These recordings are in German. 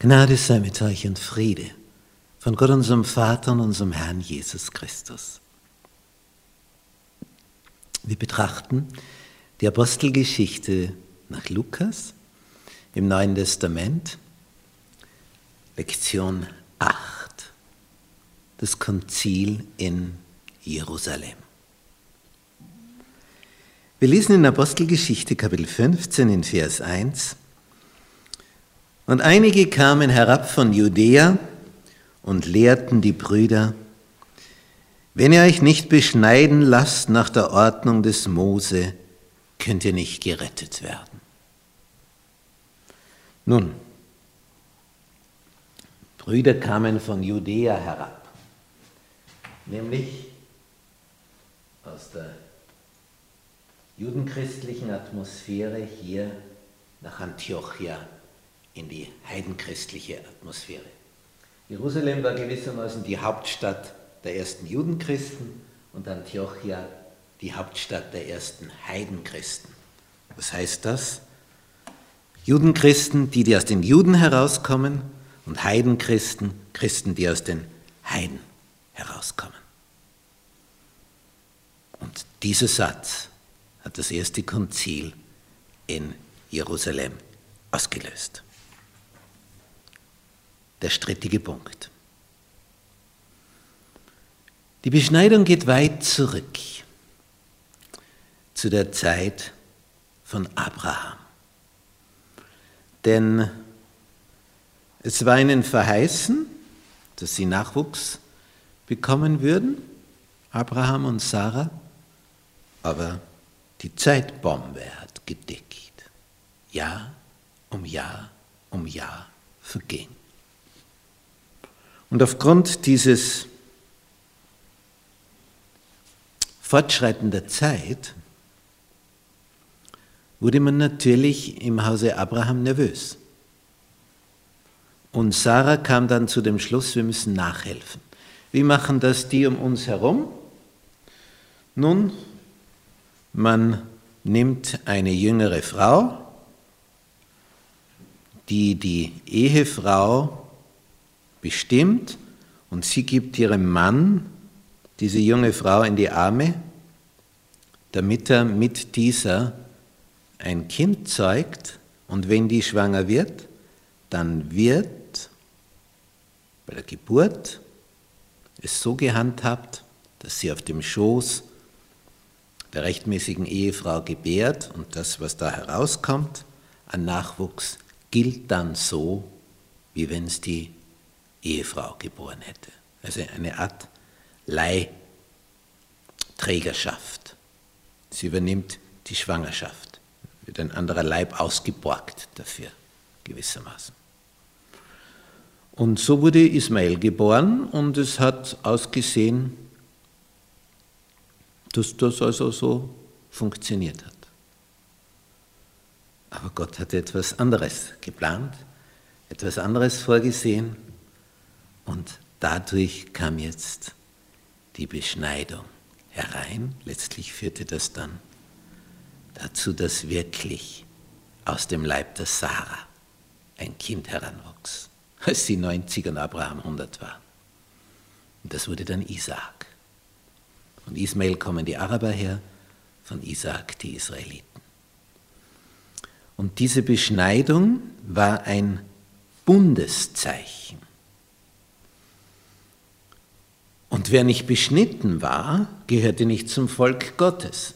Gnade sei mit euch und Friede von Gott unserem Vater und unserem Herrn Jesus Christus. Wir betrachten die Apostelgeschichte nach Lukas im Neuen Testament, Lektion 8, das Konzil in Jerusalem. Wir lesen in Apostelgeschichte Kapitel 15 in Vers 1, und einige kamen herab von Judäa und lehrten die Brüder, wenn ihr euch nicht beschneiden lasst nach der Ordnung des Mose, könnt ihr nicht gerettet werden. Nun, Brüder kamen von Judäa herab, nämlich aus der judenchristlichen Atmosphäre hier nach Antiochia in die heidenchristliche Atmosphäre. Jerusalem war gewissermaßen die Hauptstadt der ersten Judenchristen und Antiochia die Hauptstadt der ersten Heidenchristen. Was heißt das? Judenchristen, die, die aus den Juden herauskommen und Heidenchristen, Christen, die aus den Heiden herauskommen. Und dieser Satz hat das erste Konzil in Jerusalem ausgelöst der strittige Punkt. Die Beschneidung geht weit zurück zu der Zeit von Abraham. Denn es war ihnen verheißen, dass sie Nachwuchs bekommen würden, Abraham und Sarah, aber die Zeitbombe hat gedickt. Jahr um Jahr um Jahr verging. Und aufgrund dieses Fortschreiten der Zeit wurde man natürlich im Hause Abraham nervös. Und Sarah kam dann zu dem Schluss, wir müssen nachhelfen. Wie machen das die um uns herum? Nun, man nimmt eine jüngere Frau, die die Ehefrau bestimmt und sie gibt ihrem Mann diese junge Frau in die Arme, damit er mit dieser ein Kind zeugt. Und wenn die schwanger wird, dann wird bei der Geburt es so gehandhabt, dass sie auf dem Schoß der rechtmäßigen Ehefrau gebärt und das, was da herauskommt an Nachwuchs, gilt dann so, wie wenn es die Ehefrau geboren hätte. Also eine Art Leihträgerschaft. Sie übernimmt die Schwangerschaft, wird ein anderer Leib ausgeborgt dafür, gewissermaßen. Und so wurde Ismael geboren und es hat ausgesehen, dass das also so funktioniert hat. Aber Gott hatte etwas anderes geplant, etwas anderes vorgesehen und dadurch kam jetzt die Beschneidung herein. Letztlich führte das dann dazu, dass wirklich aus dem Leib der Sarah ein Kind heranwuchs, als sie 90 und Abraham 100 war. Und das wurde dann Isaak. Von Ismael kommen die Araber her, von Isaak die Israeliten. Und diese Beschneidung war ein Bundeszeichen Und wer nicht beschnitten war, gehörte nicht zum Volk Gottes.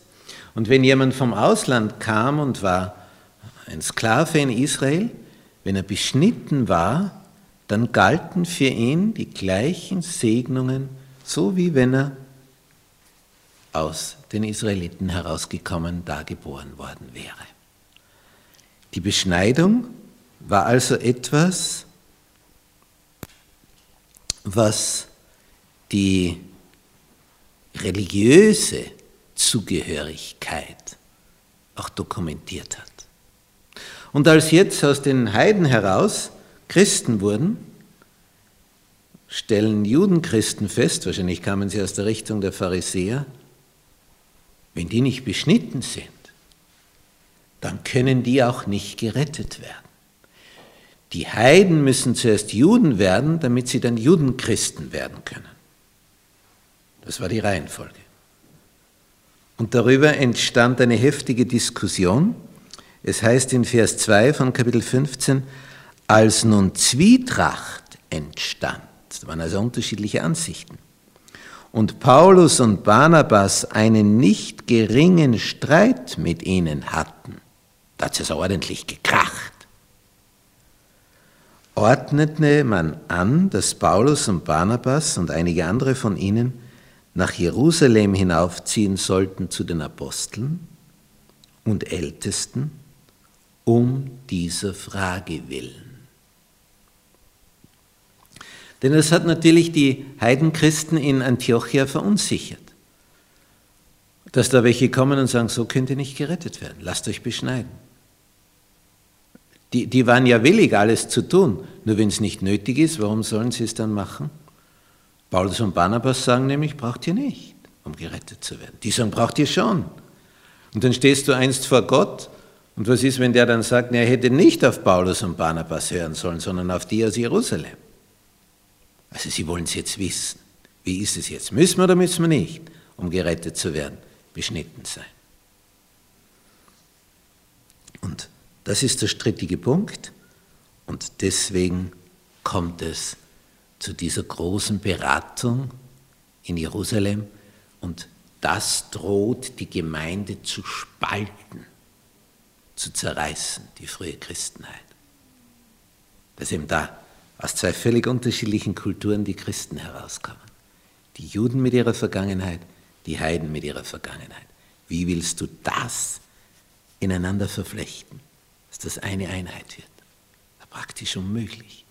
Und wenn jemand vom Ausland kam und war ein Sklave in Israel, wenn er beschnitten war, dann galten für ihn die gleichen Segnungen, so wie wenn er aus den Israeliten herausgekommen, da geboren worden wäre. Die Beschneidung war also etwas, was die religiöse Zugehörigkeit auch dokumentiert hat. Und als jetzt aus den Heiden heraus Christen wurden, stellen Judenchristen fest, wahrscheinlich kamen sie aus der Richtung der Pharisäer, wenn die nicht beschnitten sind, dann können die auch nicht gerettet werden. Die Heiden müssen zuerst Juden werden, damit sie dann Judenchristen werden können. Das war die Reihenfolge. Und darüber entstand eine heftige Diskussion. Es heißt in Vers 2 von Kapitel 15, als nun Zwietracht entstand, das waren also unterschiedliche Ansichten, und Paulus und Barnabas einen nicht geringen Streit mit ihnen hatten, da hat es ordentlich gekracht, ordnete man an, dass Paulus und Barnabas und einige andere von ihnen nach Jerusalem hinaufziehen sollten zu den Aposteln und Ältesten um dieser Frage willen. Denn es hat natürlich die Heidenchristen in Antiochia verunsichert. Dass da welche kommen und sagen, so könnt ihr nicht gerettet werden, lasst euch beschneiden. Die, die waren ja willig, alles zu tun, nur wenn es nicht nötig ist, warum sollen sie es dann machen? Paulus und Barnabas sagen nämlich, braucht ihr nicht, um gerettet zu werden. Die sagen, braucht ihr schon. Und dann stehst du einst vor Gott und was ist, wenn der dann sagt, er hätte nicht auf Paulus und Barnabas hören sollen, sondern auf die aus Jerusalem? Also sie wollen es jetzt wissen. Wie ist es jetzt? Müssen wir oder müssen wir nicht, um gerettet zu werden, beschnitten sein? Und das ist der strittige Punkt. Und deswegen kommt es zu dieser großen Beratung in Jerusalem und das droht die Gemeinde zu spalten, zu zerreißen, die frühe Christenheit. Dass eben da aus zwei völlig unterschiedlichen Kulturen die Christen herauskommen. Die Juden mit ihrer Vergangenheit, die Heiden mit ihrer Vergangenheit. Wie willst du das ineinander verflechten, dass das eine Einheit wird? Praktisch unmöglich.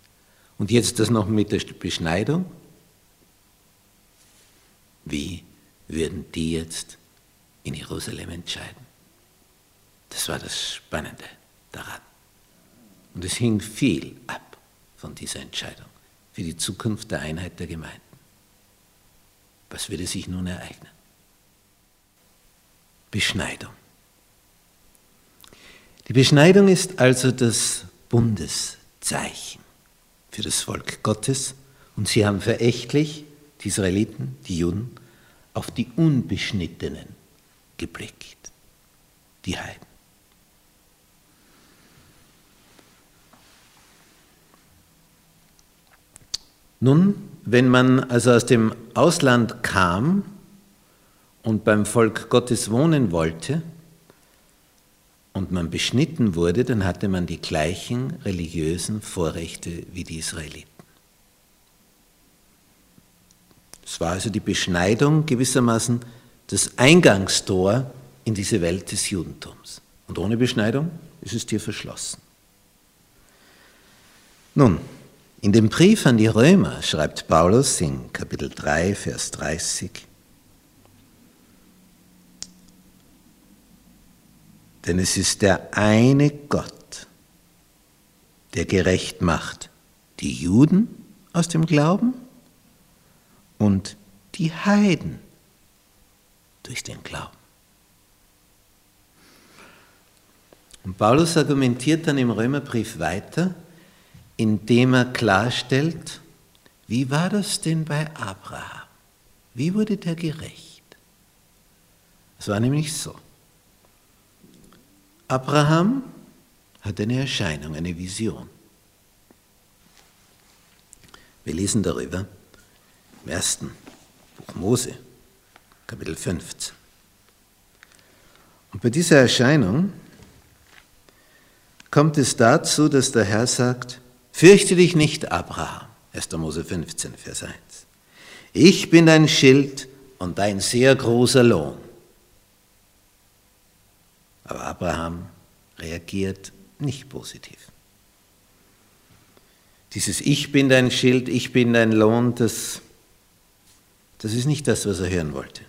Und jetzt das noch mit der Beschneidung. Wie würden die jetzt in Jerusalem entscheiden? Das war das Spannende daran. Und es hing viel ab von dieser Entscheidung für die Zukunft der Einheit der Gemeinden. Was würde sich nun ereignen? Beschneidung. Die Beschneidung ist also das Bundeszeichen für das Volk Gottes und sie haben verächtlich, die Israeliten, die Juden, auf die Unbeschnittenen geblickt, die Heiden. Nun, wenn man also aus dem Ausland kam und beim Volk Gottes wohnen wollte und man beschnitten wurde, dann hatte man die gleichen religiösen Vorrechte wie die Israeliten. Es war also die Beschneidung gewissermaßen das Eingangstor in diese Welt des Judentums. Und ohne Beschneidung ist es dir verschlossen. Nun, in dem Brief an die Römer schreibt Paulus in Kapitel 3, Vers 30, denn es ist der eine Gott, der gerecht macht die Juden aus dem Glauben und die Heiden durch den Glauben. Und Paulus argumentiert dann im Römerbrief weiter, indem er klarstellt, wie war das denn bei Abraham? Wie wurde der gerecht? Es war nämlich so. Abraham hat eine Erscheinung, eine Vision. Wir lesen darüber im ersten Buch Mose, Kapitel 15. Und bei dieser Erscheinung kommt es dazu, dass der Herr sagt, Fürchte dich nicht, Abraham. 1. Mose 15, Vers 1. Ich bin dein Schild und dein sehr großer Lohn. Aber Abraham reagiert nicht positiv. Dieses Ich bin dein Schild, ich bin dein Lohn, das, das ist nicht das, was er hören wollte.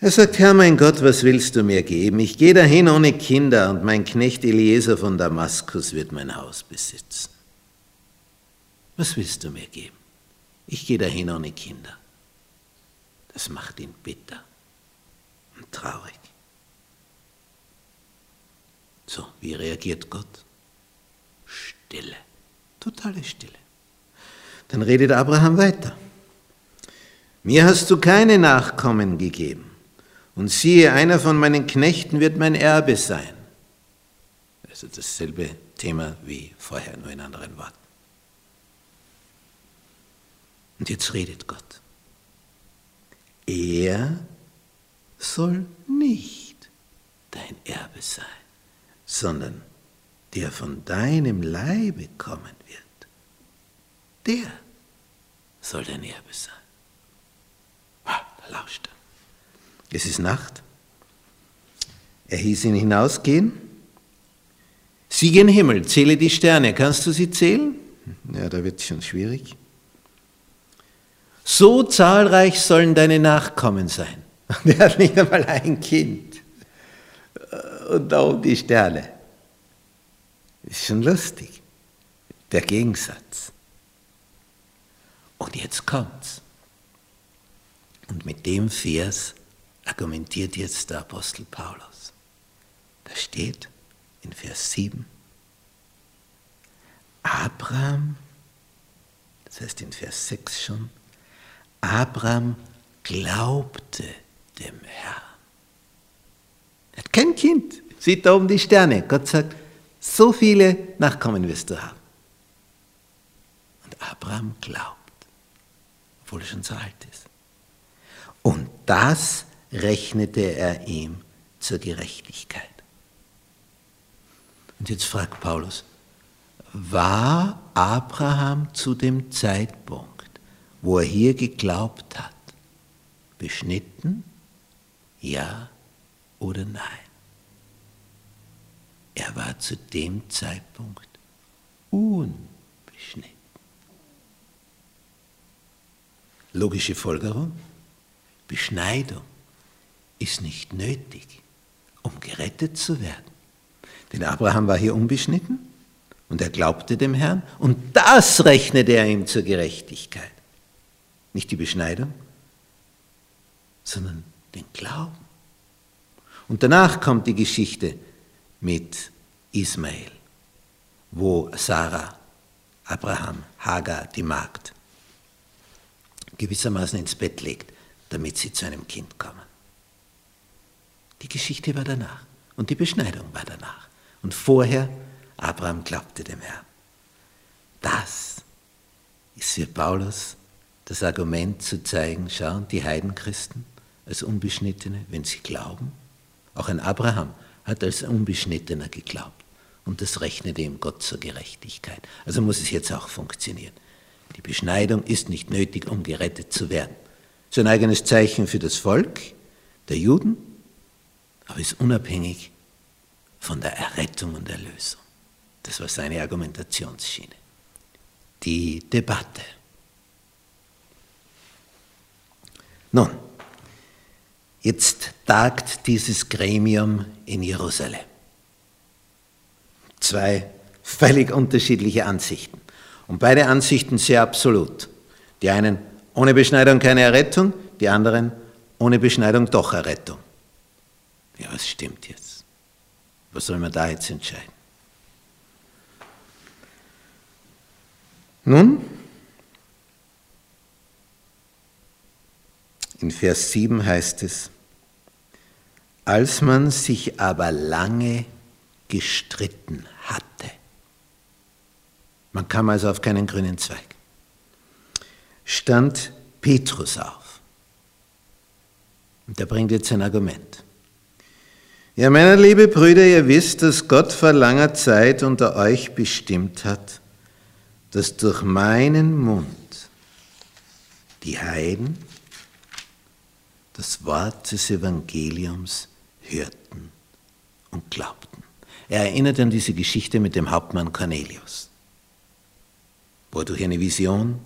Er sagt, Herr mein Gott, was willst du mir geben? Ich gehe dahin ohne Kinder und mein Knecht Eliezer von Damaskus wird mein Haus besitzen. Was willst du mir geben? Ich gehe dahin ohne Kinder. Das macht ihn bitter und traurig. So, wie reagiert Gott? Stille. Totale Stille. Dann redet Abraham weiter. Mir hast du keine Nachkommen gegeben. Und siehe, einer von meinen Knechten wird mein Erbe sein. Also dasselbe Thema wie vorher, nur in anderen Worten. Und jetzt redet Gott. Er soll nicht dein Erbe sein, sondern der von deinem Leibe kommen wird, der soll dein Erbe sein. Ah, da lauscht er. Es ist Nacht. Er hieß ihn hinausgehen. Sieh gen Himmel, zähle die Sterne. Kannst du sie zählen? Ja, da wird es schon schwierig. So zahlreich sollen deine Nachkommen sein. Und er hat nicht einmal ein Kind. Und da um die Sterne. Ist schon lustig. Der Gegensatz. Und jetzt kommt's. Und mit dem Vers argumentiert jetzt der Apostel Paulus. Da steht in Vers 7, Abraham, das heißt in Vers 6 schon, Abraham glaubte dem Herrn. Er hat kein Kind, sieht da oben die Sterne. Gott sagt, so viele Nachkommen wirst du haben. Und Abraham glaubt, obwohl er schon so alt ist. Und das rechnete er ihm zur Gerechtigkeit. Und jetzt fragt Paulus, war Abraham zu dem Zeitpunkt, wo er hier geglaubt hat, beschnitten? Ja oder nein? Er war zu dem Zeitpunkt unbeschnitten. Logische Folgerung, Beschneidung ist nicht nötig, um gerettet zu werden. Denn Abraham war hier unbeschnitten und er glaubte dem Herrn und das rechnete er ihm zur Gerechtigkeit. Nicht die Beschneidung, sondern den Glauben. Und danach kommt die Geschichte mit Ismael, wo Sarah, Abraham, Hagar, die Magd, gewissermaßen ins Bett legt, damit sie zu einem Kind kommen. Die Geschichte war danach und die Beschneidung war danach. Und vorher, Abraham glaubte dem Herrn. Das ist für Paulus das Argument zu zeigen, schauen, die Heidenchristen als Unbeschnittene, wenn sie glauben, auch ein Abraham hat als Unbeschnittener geglaubt und das rechnete ihm Gott zur Gerechtigkeit. Also muss es jetzt auch funktionieren. Die Beschneidung ist nicht nötig, um gerettet zu werden. Es ist ein eigenes Zeichen für das Volk der Juden, aber ist unabhängig von der Errettung und Erlösung. Das war seine Argumentationsschiene. Die Debatte. Nun, jetzt tagt dieses Gremium in Jerusalem. Zwei völlig unterschiedliche Ansichten. Und beide Ansichten sehr absolut. Die einen ohne Beschneidung keine Errettung, die anderen ohne Beschneidung doch Errettung. Ja, was stimmt jetzt? Was soll man da jetzt entscheiden? Nun, in Vers 7 heißt es, als man sich aber lange gestritten hatte, man kam also auf keinen grünen Zweig, stand Petrus auf. Und der bringt jetzt ein Argument. Ja, meine liebe Brüder, ihr wisst, dass Gott vor langer Zeit unter euch bestimmt hat, dass durch meinen Mund die Heiden das Wort des Evangeliums hörten und glaubten. Er erinnert an diese Geschichte mit dem Hauptmann Cornelius, wo er durch eine Vision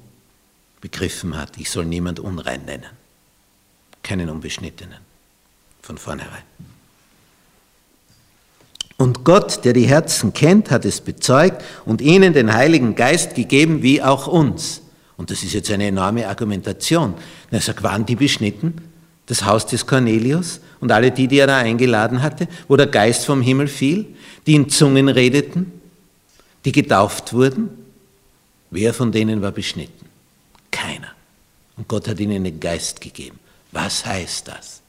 begriffen hat, ich soll niemand unrein nennen, keinen Unbeschnittenen, von vornherein. Und Gott, der die Herzen kennt, hat es bezeugt und ihnen den Heiligen Geist gegeben, wie auch uns. Und das ist jetzt eine enorme Argumentation. Er sagt, waren die beschnitten? Das Haus des Cornelius und alle die, die er da eingeladen hatte, wo der Geist vom Himmel fiel, die in Zungen redeten, die getauft wurden, wer von denen war beschnitten? Keiner. Und Gott hat ihnen den Geist gegeben. Was heißt das?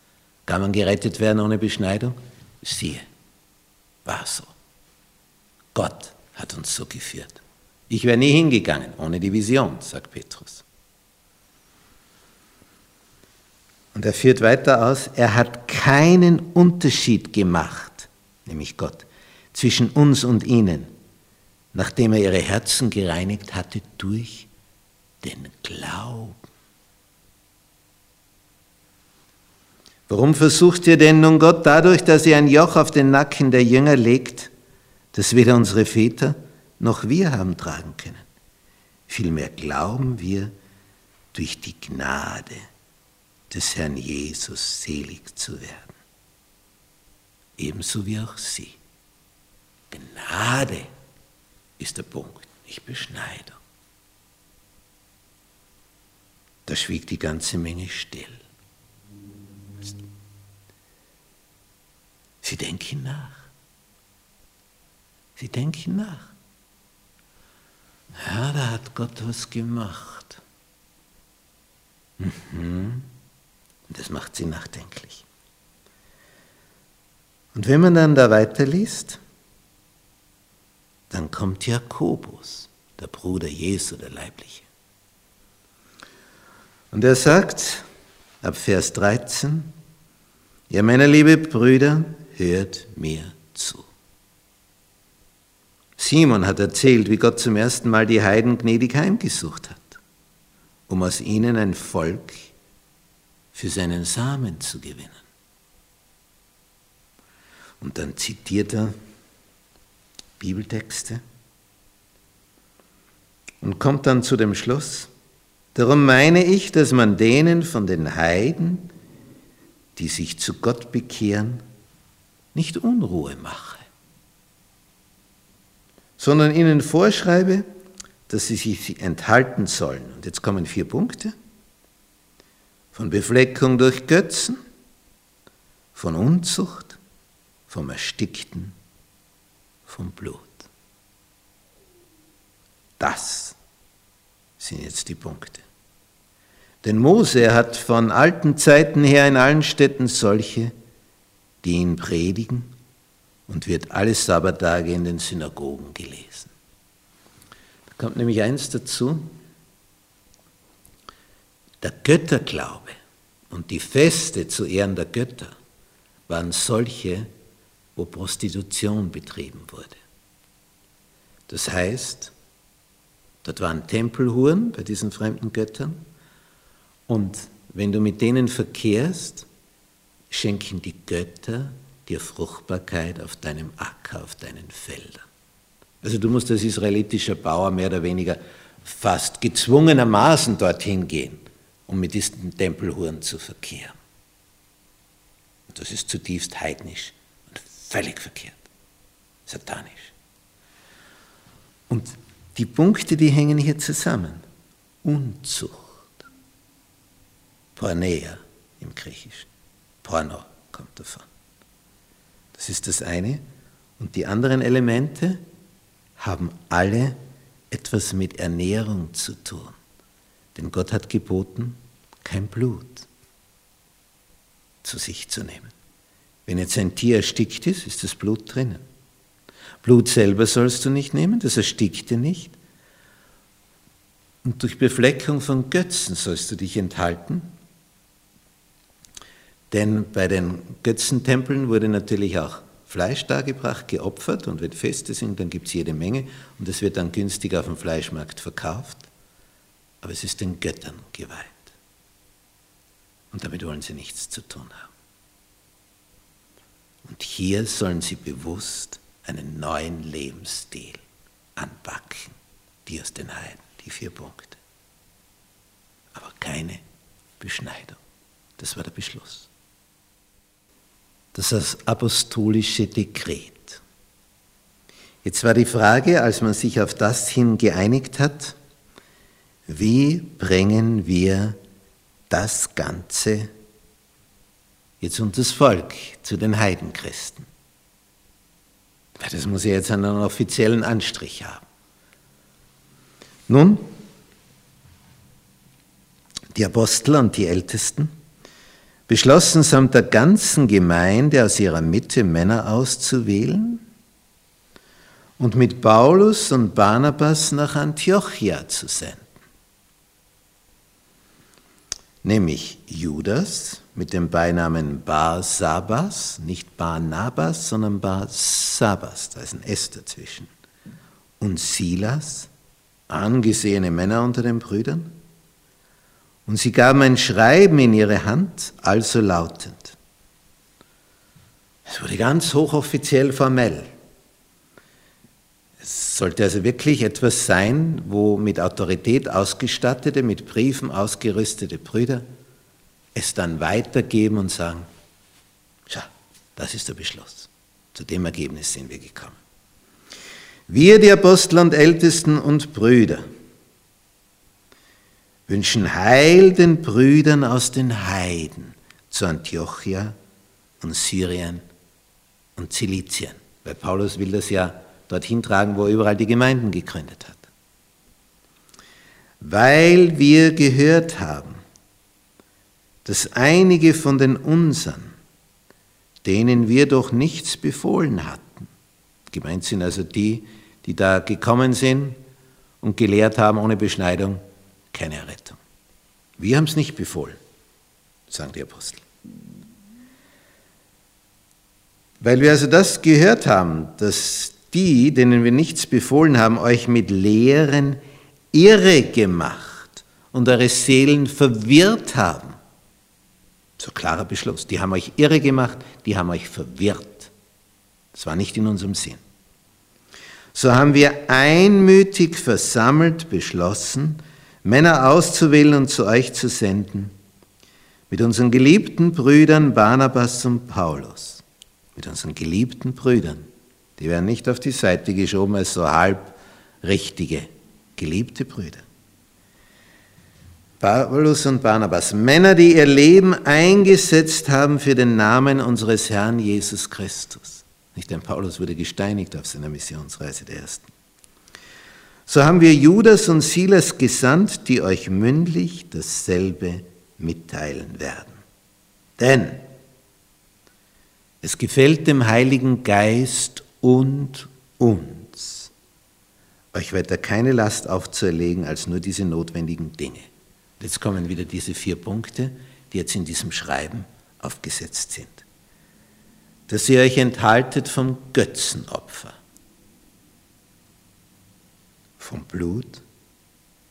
Kann man gerettet werden ohne Beschneidung? Siehe, war so. Gott hat uns so geführt. Ich wäre nie hingegangen ohne die Vision, sagt Petrus. Und er führt weiter aus, er hat keinen Unterschied gemacht, nämlich Gott, zwischen uns und ihnen, nachdem er ihre Herzen gereinigt hatte durch den Glauben. Warum versucht ihr denn nun Gott dadurch, dass ihr ein Joch auf den Nacken der Jünger legt, das weder unsere Väter noch wir haben tragen können? Vielmehr glauben wir durch die Gnade des Herrn Jesus selig zu werden. Ebenso wie auch sie. Gnade ist der Punkt, nicht Beschneidung. Da schwieg die ganze Menge still. Sie denken nach. Sie denken nach. Ja, da hat Gott was gemacht. Mhm. Und das macht sie nachdenklich. Und wenn man dann da weiterliest, dann kommt Jakobus, der Bruder Jesu, der Leibliche. Und er sagt ab Vers 13, ja, meine liebe Brüder, hört mir zu. Simon hat erzählt, wie Gott zum ersten Mal die Heiden gnädig heimgesucht hat, um aus ihnen ein Volk für seinen Samen zu gewinnen. Und dann zitiert er Bibeltexte und kommt dann zu dem Schluss, darum meine ich, dass man denen von den Heiden, die sich zu Gott bekehren, nicht Unruhe mache, sondern ihnen vorschreibe, dass sie sich enthalten sollen. Und jetzt kommen vier Punkte. Von Befleckung durch Götzen, von Unzucht, vom Erstickten, vom Blut. Das sind jetzt die Punkte. Denn Mose hat von alten Zeiten her in allen Städten solche, die ihn predigen und wird alle Sabbatage in den Synagogen gelesen. Da kommt nämlich eins dazu, der Götterglaube und die Feste zu Ehren der Götter waren solche, wo Prostitution betrieben wurde. Das heißt, dort waren Tempelhuren bei diesen fremden Göttern und wenn du mit denen verkehrst, schenken die Götter dir Fruchtbarkeit auf deinem Acker, auf deinen Feldern. Also du musst als israelitischer Bauer mehr oder weniger fast gezwungenermaßen dorthin gehen, um mit diesen Tempelhuren zu verkehren. Und das ist zutiefst heidnisch und völlig verkehrt, satanisch. Und die Punkte, die hängen hier zusammen. Unzucht, Pornea im Griechischen. Porno kommt davon. Das ist das eine. Und die anderen Elemente haben alle etwas mit Ernährung zu tun. Denn Gott hat geboten, kein Blut zu sich zu nehmen. Wenn jetzt ein Tier erstickt ist, ist das Blut drinnen. Blut selber sollst du nicht nehmen, das erstickte nicht. Und durch Befleckung von Götzen sollst du dich enthalten, denn bei den Götzentempeln wurde natürlich auch Fleisch dargebracht, geopfert und wenn Feste sind, dann gibt es jede Menge und es wird dann günstig auf dem Fleischmarkt verkauft. Aber es ist den Göttern geweiht. Und damit wollen sie nichts zu tun haben. Und hier sollen sie bewusst einen neuen Lebensstil anpacken, die aus den Heiden, die vier Punkte. Aber keine Beschneidung. Das war der Beschluss das apostolische Dekret. Jetzt war die Frage, als man sich auf das hin geeinigt hat, wie bringen wir das Ganze jetzt und das Volk zu den Heidenchristen? Das muss ja jetzt einen offiziellen Anstrich haben. Nun, die Apostel und die Ältesten beschlossen samt der ganzen Gemeinde aus ihrer Mitte Männer auszuwählen und mit Paulus und Barnabas nach Antiochia zu senden. Nämlich Judas mit dem Beinamen Bar-Sabas, nicht Barnabas, sondern Bar-Sabas, da ist ein S dazwischen. Und Silas, angesehene Männer unter den Brüdern, und sie gaben ein Schreiben in ihre Hand, also lautend. Es wurde ganz hochoffiziell formell. Es sollte also wirklich etwas sein, wo mit Autorität ausgestattete, mit Briefen ausgerüstete Brüder es dann weitergeben und sagen, schau, das ist der Beschluss. Zu dem Ergebnis sind wir gekommen. Wir, die Apostel und Ältesten und Brüder, wünschen Heil den Brüdern aus den Heiden zu Antiochia und Syrien und Zilizien. Weil Paulus will das ja dorthin tragen, wo er überall die Gemeinden gegründet hat. Weil wir gehört haben, dass einige von den unseren, denen wir doch nichts befohlen hatten, gemeint sind also die, die da gekommen sind und gelehrt haben ohne Beschneidung, keine Errettung. Wir haben es nicht befohlen, sagen die Apostel. Weil wir also das gehört haben, dass die, denen wir nichts befohlen haben, euch mit Lehren irre gemacht und eure Seelen verwirrt haben. So klarer Beschluss. Die haben euch irre gemacht, die haben euch verwirrt. Das war nicht in unserem Sinn. So haben wir einmütig versammelt beschlossen, Männer auszuwählen und zu euch zu senden, mit unseren geliebten Brüdern Barnabas und Paulus, mit unseren geliebten Brüdern, die werden nicht auf die Seite geschoben als so halb richtige, geliebte Brüder. Paulus und Barnabas, Männer, die ihr Leben eingesetzt haben für den Namen unseres Herrn Jesus Christus. Nicht denn Paulus wurde gesteinigt auf seiner Missionsreise der ersten. So haben wir Judas und Silas gesandt, die euch mündlich dasselbe mitteilen werden. Denn es gefällt dem Heiligen Geist und uns, euch weiter keine Last aufzuerlegen als nur diese notwendigen Dinge. Jetzt kommen wieder diese vier Punkte, die jetzt in diesem Schreiben aufgesetzt sind. Dass ihr euch enthaltet vom Götzenopfer vom Blut,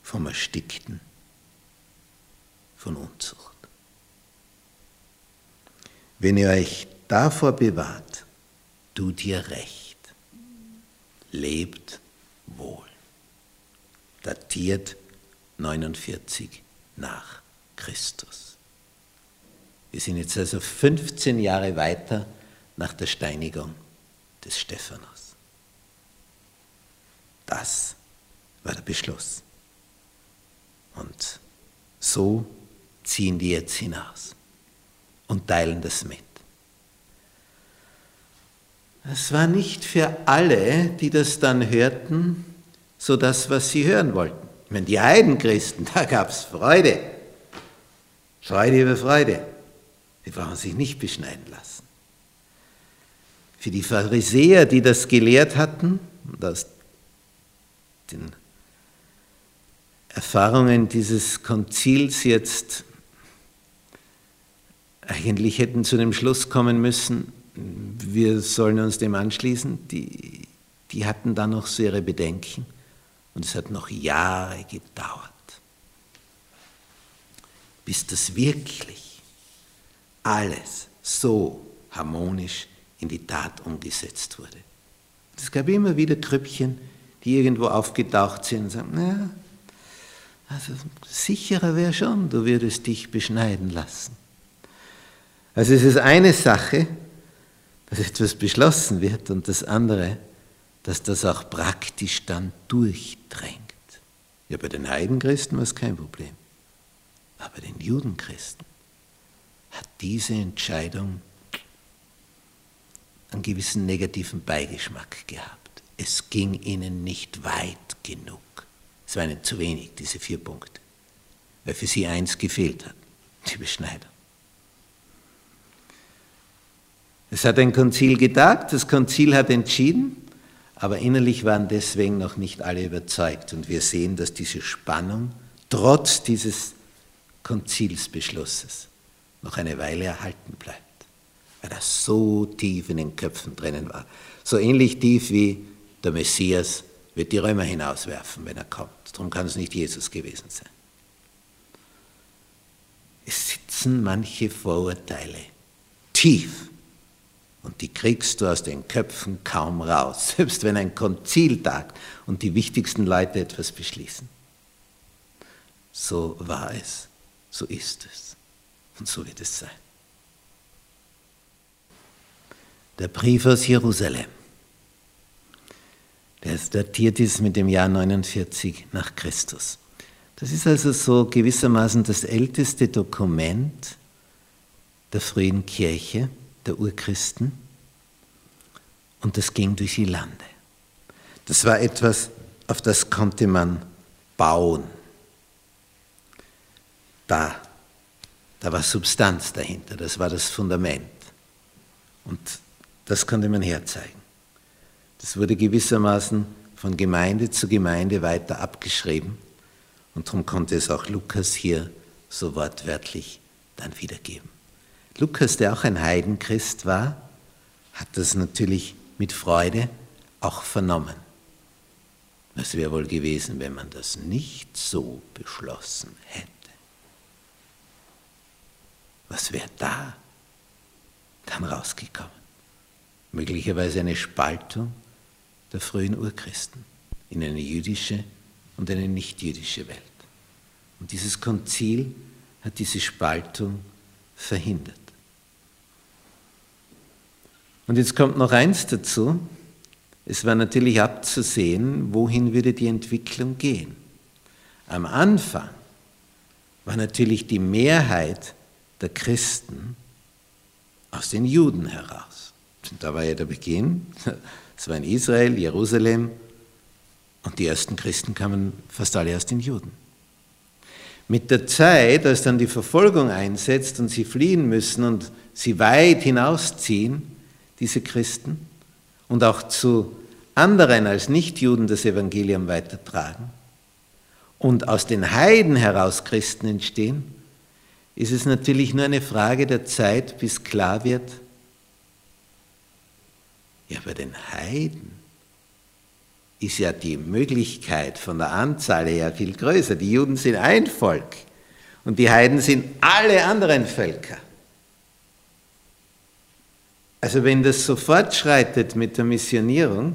vom Erstickten, von Unzucht. Wenn ihr euch davor bewahrt, tut ihr recht, lebt wohl. Datiert 49 nach Christus. Wir sind jetzt also 15 Jahre weiter nach der Steinigung des Stephanus. Das war der Beschluss. Und so ziehen die jetzt hinaus und teilen das mit. Es war nicht für alle, die das dann hörten, so das, was sie hören wollten. Ich meine, die Heidenchristen, da gab es Freude. Freude über Freude. Die brauchen sich nicht beschneiden lassen. Für die Pharisäer, die das gelehrt hatten, und aus den Erfahrungen dieses Konzils jetzt eigentlich hätten zu dem Schluss kommen müssen, wir sollen uns dem anschließen, die, die hatten da noch so ihre Bedenken und es hat noch Jahre gedauert, bis das wirklich alles so harmonisch in die Tat umgesetzt wurde. Es gab immer wieder Krüppchen, die irgendwo aufgetaucht sind und sagen, naja, also sicherer wäre schon, du würdest dich beschneiden lassen. Also es ist eine Sache, dass etwas beschlossen wird und das andere, dass das auch praktisch dann durchdrängt. Ja, bei den Heidenchristen war es kein Problem. Aber den Judenchristen hat diese Entscheidung einen gewissen negativen Beigeschmack gehabt. Es ging ihnen nicht weit genug Es war ihnen zu wenig, diese vier Punkte, weil für sie eins gefehlt hat, die Beschneidung. Es hat ein Konzil getagt, das Konzil hat entschieden, aber innerlich waren deswegen noch nicht alle überzeugt. Und wir sehen, dass diese Spannung trotz dieses Konzilsbeschlusses noch eine Weile erhalten bleibt, weil das so tief in den Köpfen drinnen war. So ähnlich tief wie der Messias wird die Römer hinauswerfen, wenn er kommt. Darum kann es nicht Jesus gewesen sein. Es sitzen manche Vorurteile tief und die kriegst du aus den Köpfen kaum raus, selbst wenn ein Konzil tagt und die wichtigsten Leute etwas beschließen. So war es, so ist es und so wird es sein. Der Brief aus Jerusalem, der datiert ist mit dem Jahr 49 nach Christus. Das ist also so gewissermaßen das älteste Dokument der frühen Kirche der Urchristen und das ging durch die Lande. Das war etwas, auf das konnte man bauen. Da, da war Substanz dahinter, das war das Fundament. Und das konnte man herzeigen. Das wurde gewissermaßen von Gemeinde zu Gemeinde weiter abgeschrieben und darum konnte es auch Lukas hier so wortwörtlich dann wiedergeben. Lukas, der auch ein Heidenchrist war, hat das natürlich mit Freude auch vernommen. Was wäre wohl gewesen, wenn man das nicht so beschlossen hätte? Was wäre da dann rausgekommen? Möglicherweise eine Spaltung der frühen Urchristen in eine jüdische und eine nicht-jüdische Welt. Und dieses Konzil hat diese Spaltung verhindert. Und jetzt kommt noch eins dazu. Es war natürlich abzusehen, wohin würde die Entwicklung gehen. Am Anfang war natürlich die Mehrheit der Christen aus den Juden heraus. Da war ja der Beginn. Es war in Israel, Jerusalem und die ersten Christen kamen fast alle aus den Juden. Mit der Zeit, als dann die Verfolgung einsetzt und sie fliehen müssen und sie weit hinausziehen, diese Christen, und auch zu anderen als Nichtjuden das Evangelium weitertragen und aus den Heiden heraus Christen entstehen, ist es natürlich nur eine Frage der Zeit, bis klar wird, ja, bei den Heiden ist ja die Möglichkeit von der Anzahl her viel größer. Die Juden sind ein Volk und die Heiden sind alle anderen Völker. Also wenn das so fortschreitet mit der Missionierung,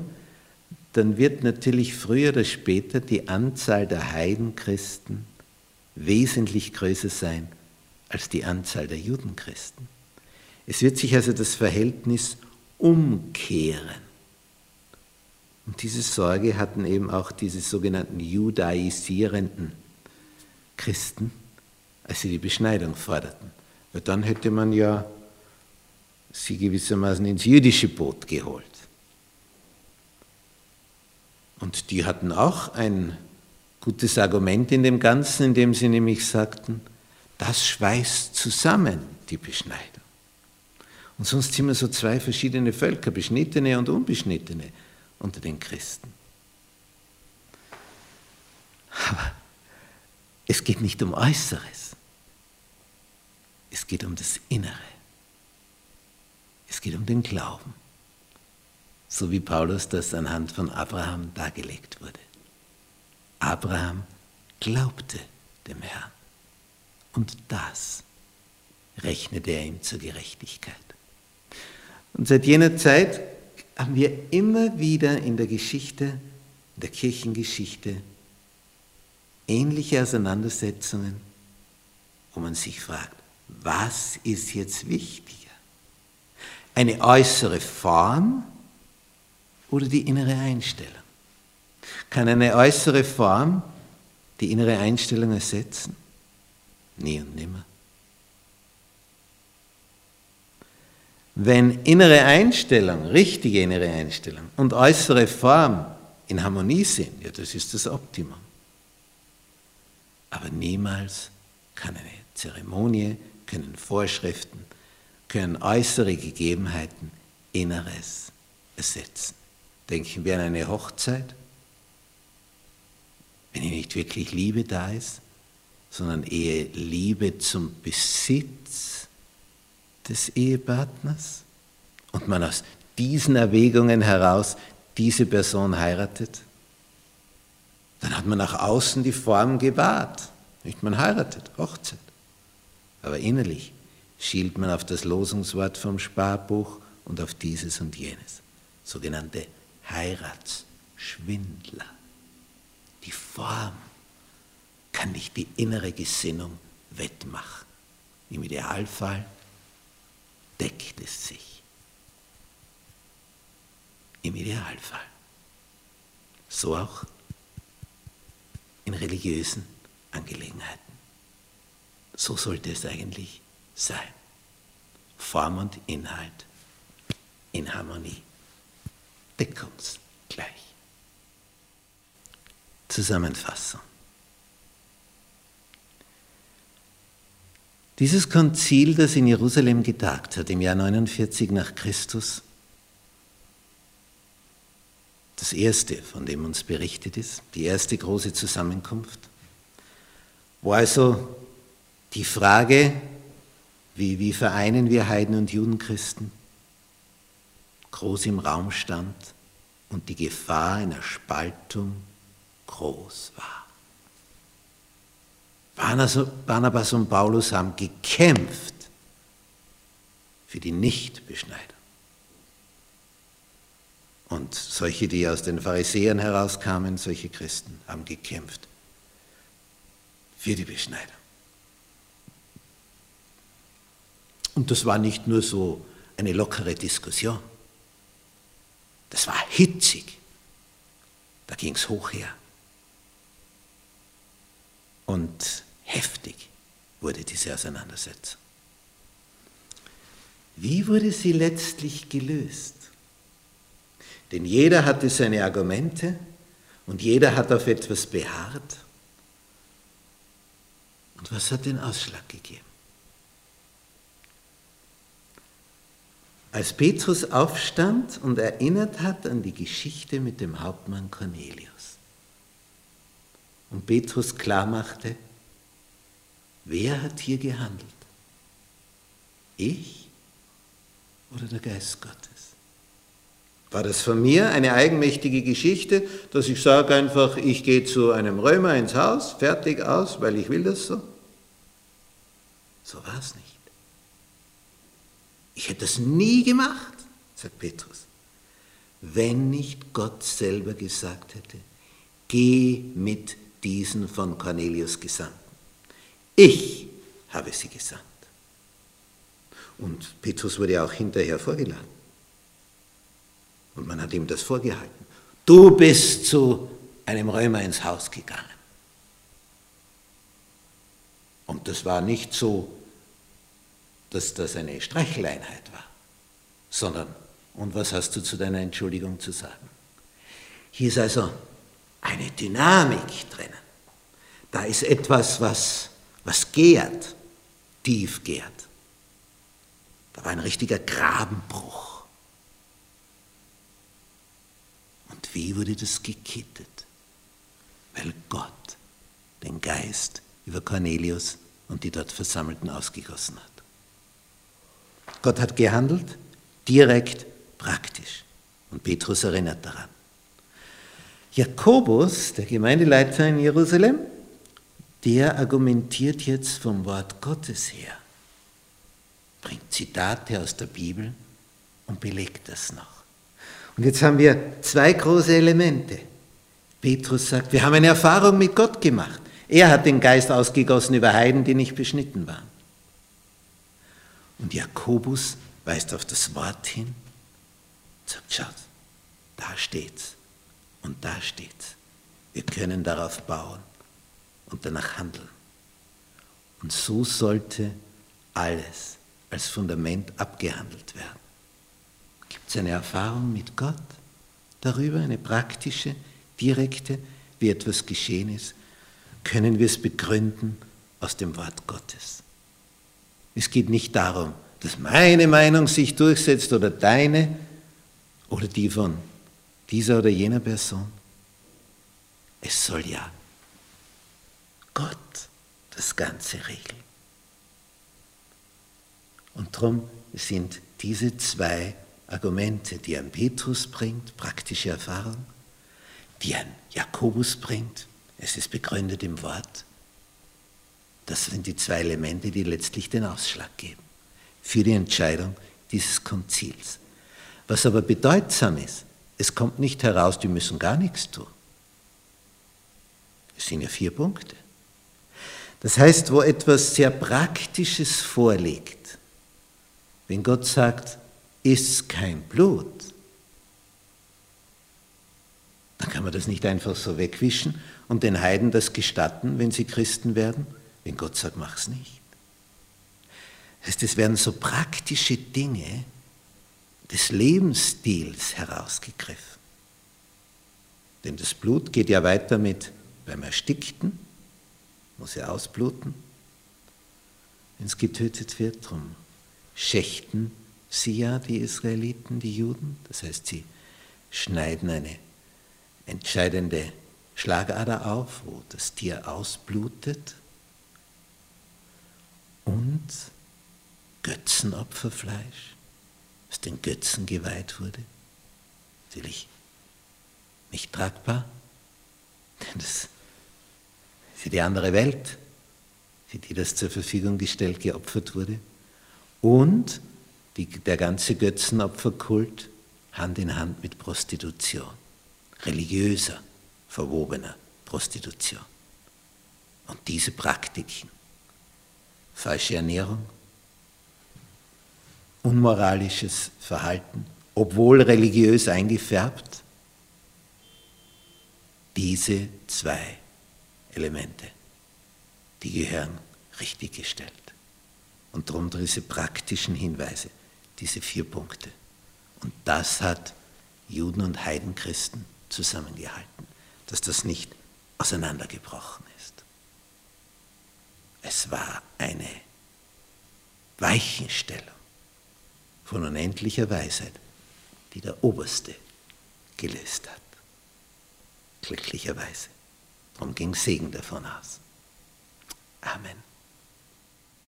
dann wird natürlich früher oder später die Anzahl der Heidenchristen wesentlich größer sein als die Anzahl der Judenchristen. Es wird sich also das Verhältnis umkehren. Und diese Sorge hatten eben auch diese sogenannten judaisierenden Christen, als sie die Beschneidung forderten. Weil dann hätte man ja sie gewissermaßen ins jüdische Boot geholt. Und die hatten auch ein gutes Argument in dem Ganzen, indem sie nämlich sagten, das schweißt zusammen die Beschneidung. Und sonst sind wir so zwei verschiedene Völker, Beschnittene und Unbeschnittene unter den Christen. Aber es geht nicht um Äußeres, es geht um das Innere. Es geht um den Glauben, so wie Paulus das anhand von Abraham dargelegt wurde. Abraham glaubte dem Herrn und das rechnete er ihm zur Gerechtigkeit. Und seit jener Zeit haben wir immer wieder in der Geschichte, in der Kirchengeschichte, ähnliche Auseinandersetzungen, wo man sich fragt, was ist jetzt wichtig? Eine äußere Form oder die innere Einstellung? Kann eine äußere Form die innere Einstellung ersetzen? Nie und nimmer. Wenn innere Einstellung, richtige innere Einstellung und äußere Form in Harmonie sind, ja, das ist das Optimum. Aber niemals kann eine Zeremonie, können Vorschriften, können äußere Gegebenheiten Inneres ersetzen. Denken wir an eine Hochzeit. Wenn hier nicht wirklich Liebe da ist, sondern eher Liebe zum Besitz des Ehepartners und man aus diesen Erwägungen heraus diese Person heiratet, dann hat man nach außen die Form gewahrt. Nicht man heiratet, Hochzeit. Aber innerlich schielt man auf das Losungswort vom Sparbuch und auf dieses und jenes. Sogenannte Heiratsschwindler. Die Form kann nicht die innere Gesinnung wettmachen. Im Idealfall deckt es sich. Im Idealfall. So auch in religiösen Angelegenheiten. So sollte es eigentlich sein. Form und Inhalt in Harmonie. Deckungsgleich. Zusammenfassung. Dieses Konzil, das in Jerusalem getagt hat, im Jahr 49 nach Christus, das erste, von dem uns berichtet ist, die erste große Zusammenkunft, wo also die Frage, wie, wie vereinen wir Heiden und Judenchristen, groß im Raum stand und die Gefahr einer Spaltung groß war. Barnabas und Paulus haben gekämpft für die Nichtbeschneidung. Und solche, die aus den Pharisäern herauskamen, solche Christen, haben gekämpft für die Beschneidung. Und das war nicht nur so eine lockere Diskussion. Das war hitzig. Da ging es hoch her. Und heftig wurde diese Auseinandersetzung. Wie wurde sie letztlich gelöst? Denn jeder hatte seine Argumente und jeder hat auf etwas beharrt. Und was hat den Ausschlag gegeben? Als Petrus aufstand und erinnert hat an die Geschichte mit dem Hauptmann Cornelius und Petrus klarmachte, wer hat hier gehandelt? Ich oder der Geist Gottes? War das von mir eine eigenmächtige Geschichte, dass ich sage einfach, ich gehe zu einem Römer ins Haus, fertig aus, weil ich will das so? So war es nicht. Ich hätte das nie gemacht, sagt Petrus, wenn nicht Gott selber gesagt hätte, geh mit diesen von Cornelius Gesandten. Ich habe sie gesandt. Und Petrus wurde auch hinterher vorgeladen. Und man hat ihm das vorgehalten. Du bist zu einem Römer ins Haus gegangen. Und das war nicht so, dass das eine Streicheleinheit war, sondern, und was hast du zu deiner Entschuldigung zu sagen? Hier ist also eine Dynamik drinnen. Da ist etwas, was, was gärt, tief gärt. Da war ein richtiger Grabenbruch. Und wie wurde das gekittet? Weil Gott den Geist über Cornelius und die dort Versammelten ausgegossen hat. Gott hat gehandelt, direkt, praktisch. Und Petrus erinnert daran. Jakobus, der Gemeindeleiter in Jerusalem, der argumentiert jetzt vom Wort Gottes her, bringt Zitate aus der Bibel und belegt das noch. Und jetzt haben wir zwei große Elemente. Petrus sagt, wir haben eine Erfahrung mit Gott gemacht. Er hat den Geist ausgegossen über Heiden, die nicht beschnitten waren. Und Jakobus weist auf das Wort hin sagt, schaut, da steht's und da steht's. Wir können darauf bauen und danach handeln. Und so sollte alles als Fundament abgehandelt werden. Gibt es eine Erfahrung mit Gott darüber, eine praktische, direkte, wie etwas geschehen ist? können wir es begründen aus dem Wort Gottes. Es geht nicht darum, dass meine Meinung sich durchsetzt oder deine oder die von dieser oder jener Person. Es soll ja Gott das Ganze regeln. Und darum sind diese zwei Argumente, die ein Petrus bringt, praktische Erfahrung, die ein Jakobus bringt, es ist begründet im Wort, das sind die zwei Elemente, die letztlich den Ausschlag geben für die Entscheidung dieses Konzils. Was aber bedeutsam ist, es kommt nicht heraus, die müssen gar nichts tun. Es sind ja vier Punkte. Das heißt, wo etwas sehr Praktisches vorliegt, wenn Gott sagt, ist kein Blut, dann kann man das nicht einfach so wegwischen und den Heiden das gestatten, wenn sie Christen werden, wenn Gott sagt, mach's nicht. Das heißt, es werden so praktische Dinge des Lebensstils herausgegriffen. Denn das Blut geht ja weiter mit beim Erstickten, muss ja ausbluten, wenn es getötet wird. Darum schächten sie ja, die Israeliten, die Juden. Das heißt, sie schneiden eine entscheidende Schlagader auf, wo das Tier ausblutet. Und Götzenopferfleisch, das den Götzen geweiht wurde. Natürlich nicht tragbar, denn das ist ja die andere Welt, für die das zur Verfügung gestellt, geopfert wurde. Und die, der ganze Götzenopferkult Hand in Hand mit Prostitution, religiöser, verwobener Prostitution. Und diese Praktiken, falsche Ernährung, unmoralisches Verhalten, obwohl religiös eingefärbt, diese zwei Elemente, die gehören richtig gestellt. Und darum diese praktischen Hinweise, diese vier Punkte. Und das hat Juden und Heidenchristen zusammengehalten, dass das nicht auseinandergebrochen ist. Es war eine Weichenstellung von unendlicher Weisheit, die der Oberste gelöst hat. Glücklicherweise. Darum ging Segen davon aus. Amen.